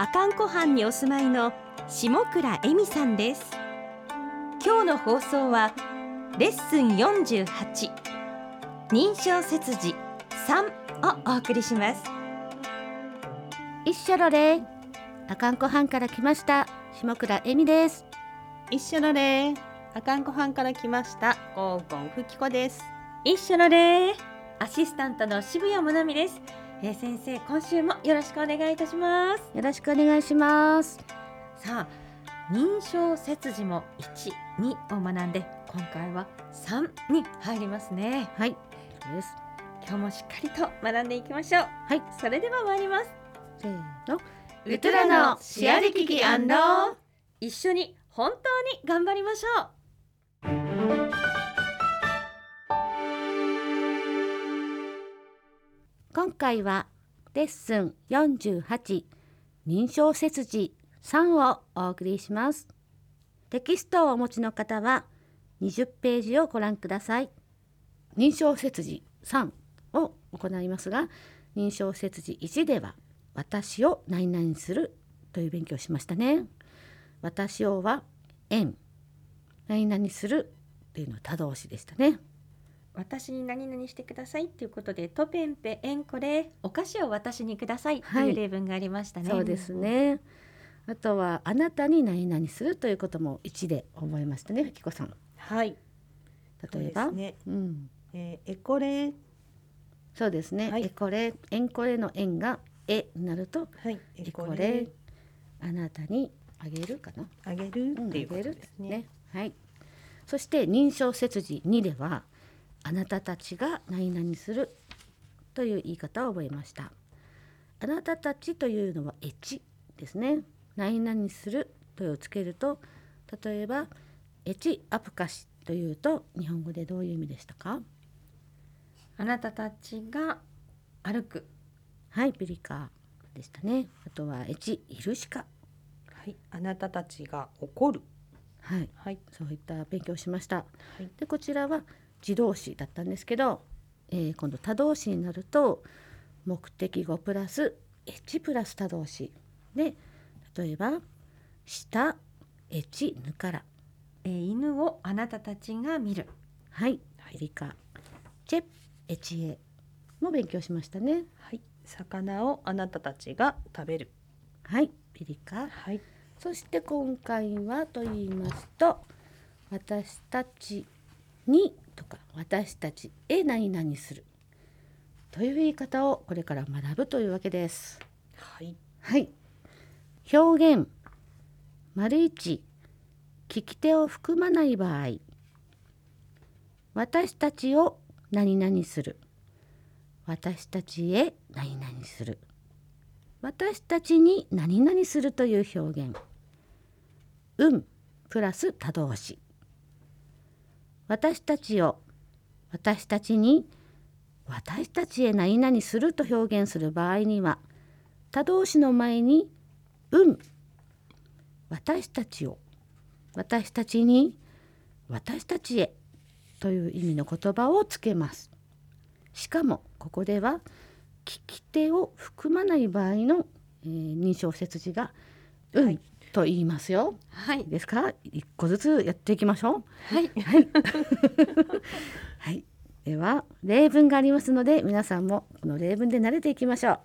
阿寒湖畔にお住まいの下倉恵美さんです。今日の放送はレッスン48認証切字3をお送りします。一緒のれ。阿寒湖畔から来ました下倉恵美です。一緒のれ。阿寒湖畔から来ましたゴーゴンふきこです。一緒のれ。アシスタントの渋谷もなみです、えー、先生今週もよろしくお願いいたします。よろしくお願いします。さあ認証切字も1、2を学んで今回は3に入りますね。はい。です今日もしっかりと学んでいきましょう。はい。それでは参ります。せーの。ウトラのシェアリキキ一緒に本当に頑張りましょう今回はレッスン48認証切字3をお送りします。テキストをお持ちの方は20ページをご覧ください。認証切字3を行いますが認証切字1では私を何々するという勉強をしましたね。私をは縁何々するっていうのは他動詞でしたね。私に何々してくださいっていうことでトペンペエンコレお菓子を私にくださいとはいい。う例文がありましたね、そうですね。あとはあなたに何々するということも1で覚えましたねふきこさん。はい。例えば？ね、うん、えー、エコレそうですね、はい。えこれ。えんこれの円がえになるとはい。えエコこれ。レあなたにあげるかな？あげるうんっていうことあげるですね,、はい。そして認証切字2ではあなたたちが何々するという言い方を覚えました。あなたたちというのはエチですね。何々するとをつけると例えばエチアプカシというと日本語でどういう意味でしたか？あなたたちが歩く。はいピリカでしたね。あとはエチイルシカはいあなたたちが怒る。はい。はい。そういった勉強をしました。はい。でこちらは自動詞だったんですけど、えー今度他動詞になると目的語プラス H プラス他動詞で例えば「下 H ぬから。えー犬をあなたたちが見る」はいピリカ「チェ H エ」も勉強しましたね。はい。魚をあなたたちが食べる。はいピリカ。はい。そして今回はと言いますと私たちにとか私たちへ何々する。という言い方をこれから学ぶというわけです。はい。はい。表現丸一聞き手を含まない場合私たちを何々する。私たちへ何々する。私たちに何々するという表現。運プラス他動詞私たちを私たちに私たちへ何々すると表現する場合には他動詞の前に「運」私たちを私たちに私たちへという意味の言葉をつけます。しかもここでは聞き手を含まない場合の、えー認証切字が「運」はい。と言いますよ。はいですか一個ずつやっていきましょう。はいはい。はい。では例文がありますので皆さんもこの例文で慣れていきましょう。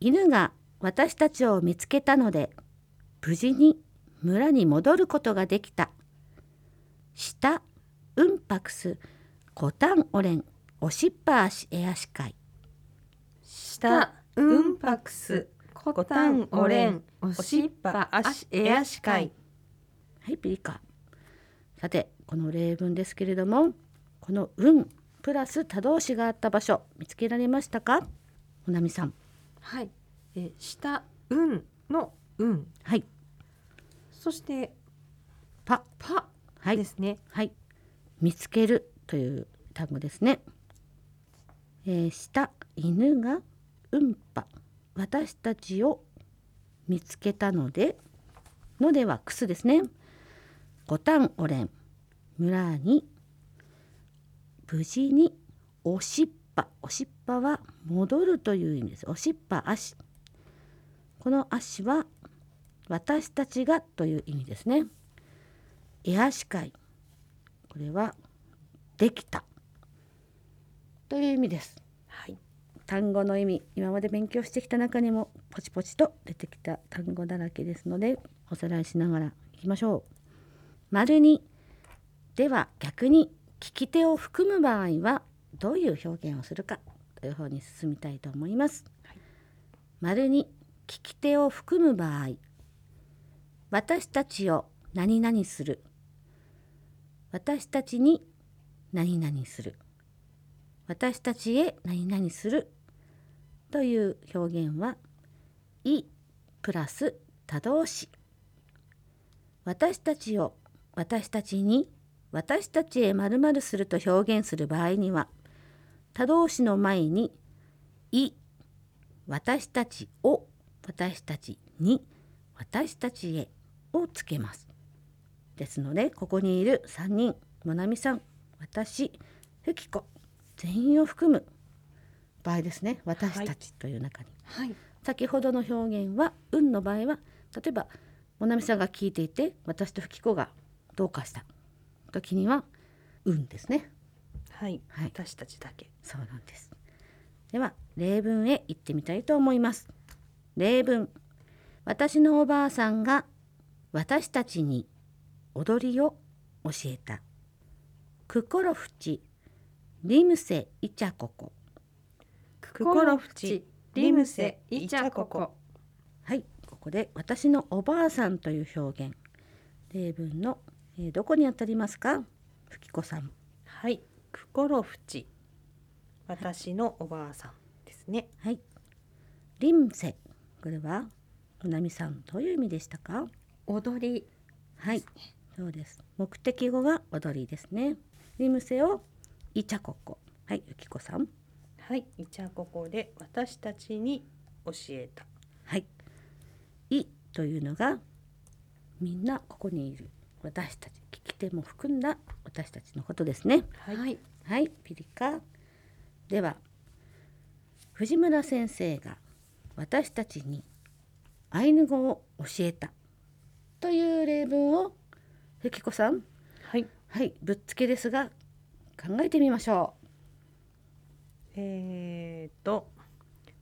犬が私たちを見つけたので無事に村に戻ることができた。下うんぱくすコタンオレンおしっぱ足エアシカイ。下うんぱくすコタンオレンおしっぱ足エアシカイはい、ピリカ。さて、この例文ですけれども、この運プラス他動詞があった場所見つけられましたか？ほなみさん。はい、えー下運の運。はい。そしてパパはい。ですね。はい。見つけるという単語ですね、えー、下犬がうんぱ私たちを見つけたのでのではくすですね。五反おれん。村に無事におしっぱおしっぱは戻るという意味です。おしっぱ足。この足は私たちがという意味ですね。エアシ会これはできた。という意味です。単語の意味今まで勉強してきた中にもポチポチと出てきた単語だらけですのでおさらいしながらいきましょう。丸にでは逆に聞き手を含む場合はどういう表現をするかという方に進みたいと思います。はい。丸に聞き手を含む場合私たちを何々する。私たちに何々する。私たちへ何々するという表現は「い」プラス他動詞私たちを私たちに私たちへ〇〇すると表現する場合には他動詞の前に「い」私たちを私たちに私たちへをつけます。ですのでここにいる3人もなみさん私ふきこ全員を含む場合ですね。私たちという中に、はい。先ほどの表現は「運」の場合は例えばもなみさんが聞いていて私とふきこがどうかした時には「運」ですね。はい、はい。私たちだけ。そうなんです。では例文へ行ってみたいと思います。例文。私のおばあさんが私たちに踊りを教えた。クコロフチリムセイチャココクコロフチリムセイチャココ。はいここで私のおばあさんという表現。例文の、えーどこにあたりますか？ふきこさん。はいクコロフチ私のおばあさんですね。はい。リムセ。これはうなみさんどういう意味でしたか？踊りはい、そうです。目的語が踊りですね。リムセをイチャココ。はい、ゆきこさん。はいイチャココで私たちに教えた。はい。いというのがみんなここにいる私たち、聞き手も含んだ私たちのことですね。はい。はい、ピリカ。では藤村先生が私たちにアイヌ語を教えた。という例文をゆきこさん。はい。はい、ぶっつけですが考えてみましょえー、と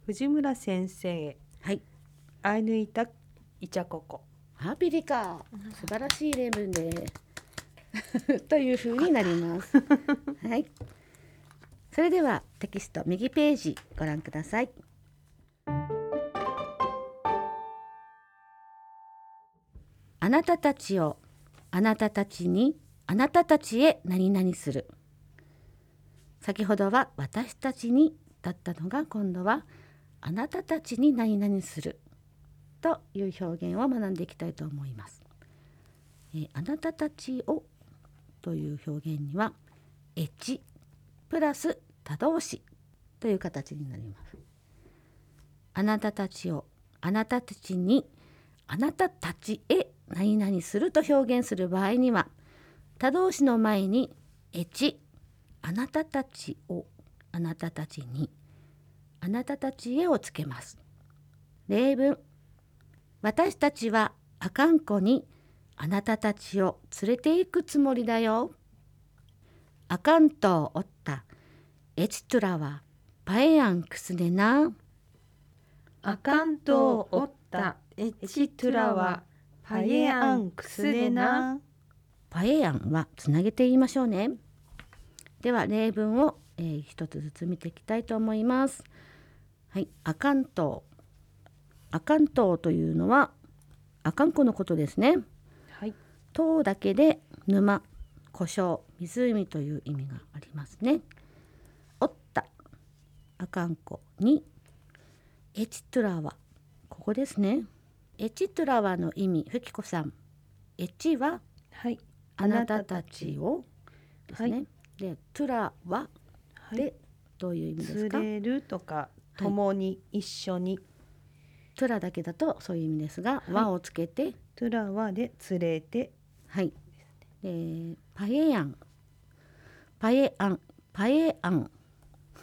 藤村先生う。はい、アイヌイタイチャココハピリカ、素晴らしい例文です。という風になります。はい。それではテキスト右ページご覧ください。あなたたちをあなたたちにあなたたちへ何々する。先ほどは私たちにだったのが今度はあなたたちに何々する。という表現を学んでいきたいと思います。えーあなたたちをという表現にはエチプラス他動詞という形になります。あなたたちをあなたたちにあなたたちへ何々すると表現する場合には他動詞の前にエチあなたたちをあなたたちにあなたたちへをつけます。例文私たちはあかんこにあなたたちを連れて行くつもりだよ。あかんとをおったエチトゥラはパエアンクスネな。アカントを折ったエチトゥラはパエアンクスネナパエアンはつなげて言いましょうね。では例文を、えー一つずつ見ていきたいと思います。はい、アカントウ。アカントウというのはアカンコのことですね。はい。島だけで沼湖沼湖という意味がありますね。おった。あかんこに。エチトゥラはここですね。エチトゥラワの意味ふきこさん。エチははい。あなたたちをですね、はいでトゥラははいでどういう意味ですか、連れるとか共に一緒に、トゥラだけだとそういう意味ですが、い和をつけてトゥラワで連れてはい。で、パエヤン、パエアン、パエアン。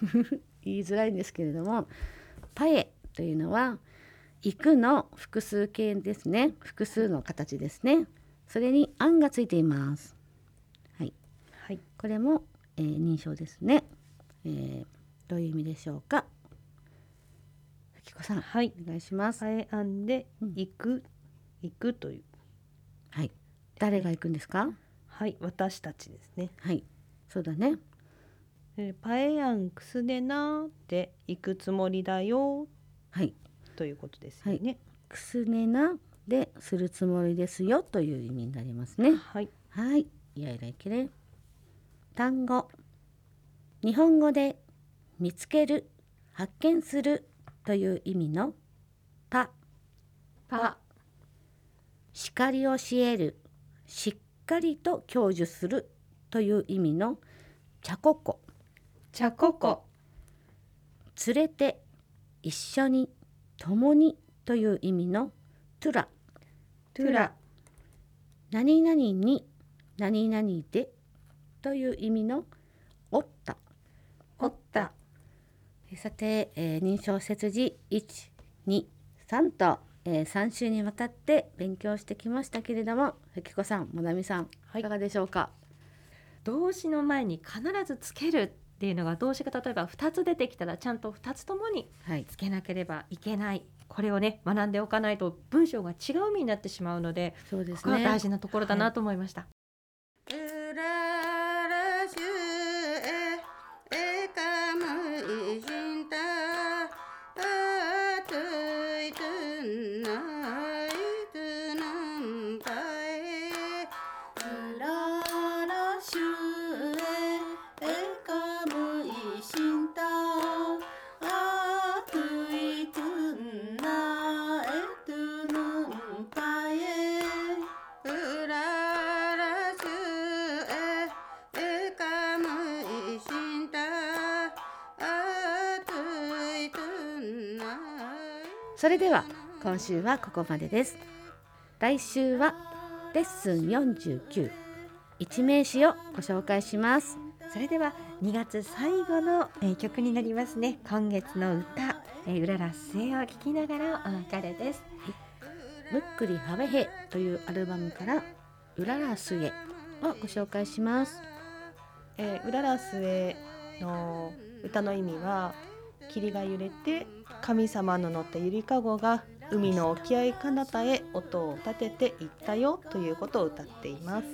言いづらいんですけれども、パエというのは行くの複数形ですね。複数の形ですね。それにアンがついています。はい。はいこれも、えー認証ですね。えーどういう意味でしょうか？ふきこさん、はいお願いします。あえあんでうん行く、行くというはい。誰が行くんですか？はい私たちですねはい。そうだね。えーパエヤンクスでなーって行くつもりだよはい。ということですよねくすねなでするつもりですよという意味になりますね。はいはい、いやいらいけれ。単語。日本語で見つける、発見するという意味のパ、パ叱り教える、しっかりと享受するという意味のチャココ、チャココ連れて、一緒に、共にという意味のトゥラ、トゥラ。何々に何々でという意味のおった。おった。さて、えー認証切字123と、え3週にわたって勉強してきましたけれどもふきこさんもなみさん、はい。いかがでしょうか？動詞の前に必ずつけるっていうのが動詞が例えば2つ出てきたらちゃんと2つともにはい。つけなければいけない。これをね学んでおかないと文章が違う意味になってしまうのでそうですここはね大事なところだなと思いました。うそれでは今週はここまでです。来週はレッスン49一名詞をご紹介します。それでは2月最後の、えー曲になりますね。今月の歌、えー、うらら末を聞きながらお別れです。むっくりはべへというアルバムからうららすえをご紹介します。えー、うららすえの歌の意味は霧が揺れて神様の乗ったゆりかごが海の沖合彼方へ音を立てて行ったよということを歌っています。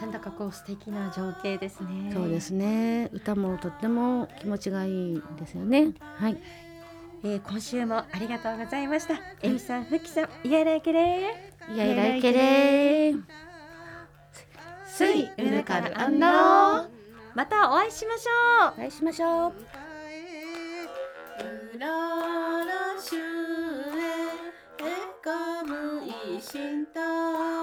なんだかこう素敵な情景ですね。そうですね。歌もとっても気持ちがいいですよね。はい。えー、今週もありがとうございました。えみさんふきさんいやらけれいやいらいけれー。すいうぬかるあんろまたお会いしましょう。お会いしましょううららしゅええかむいしんた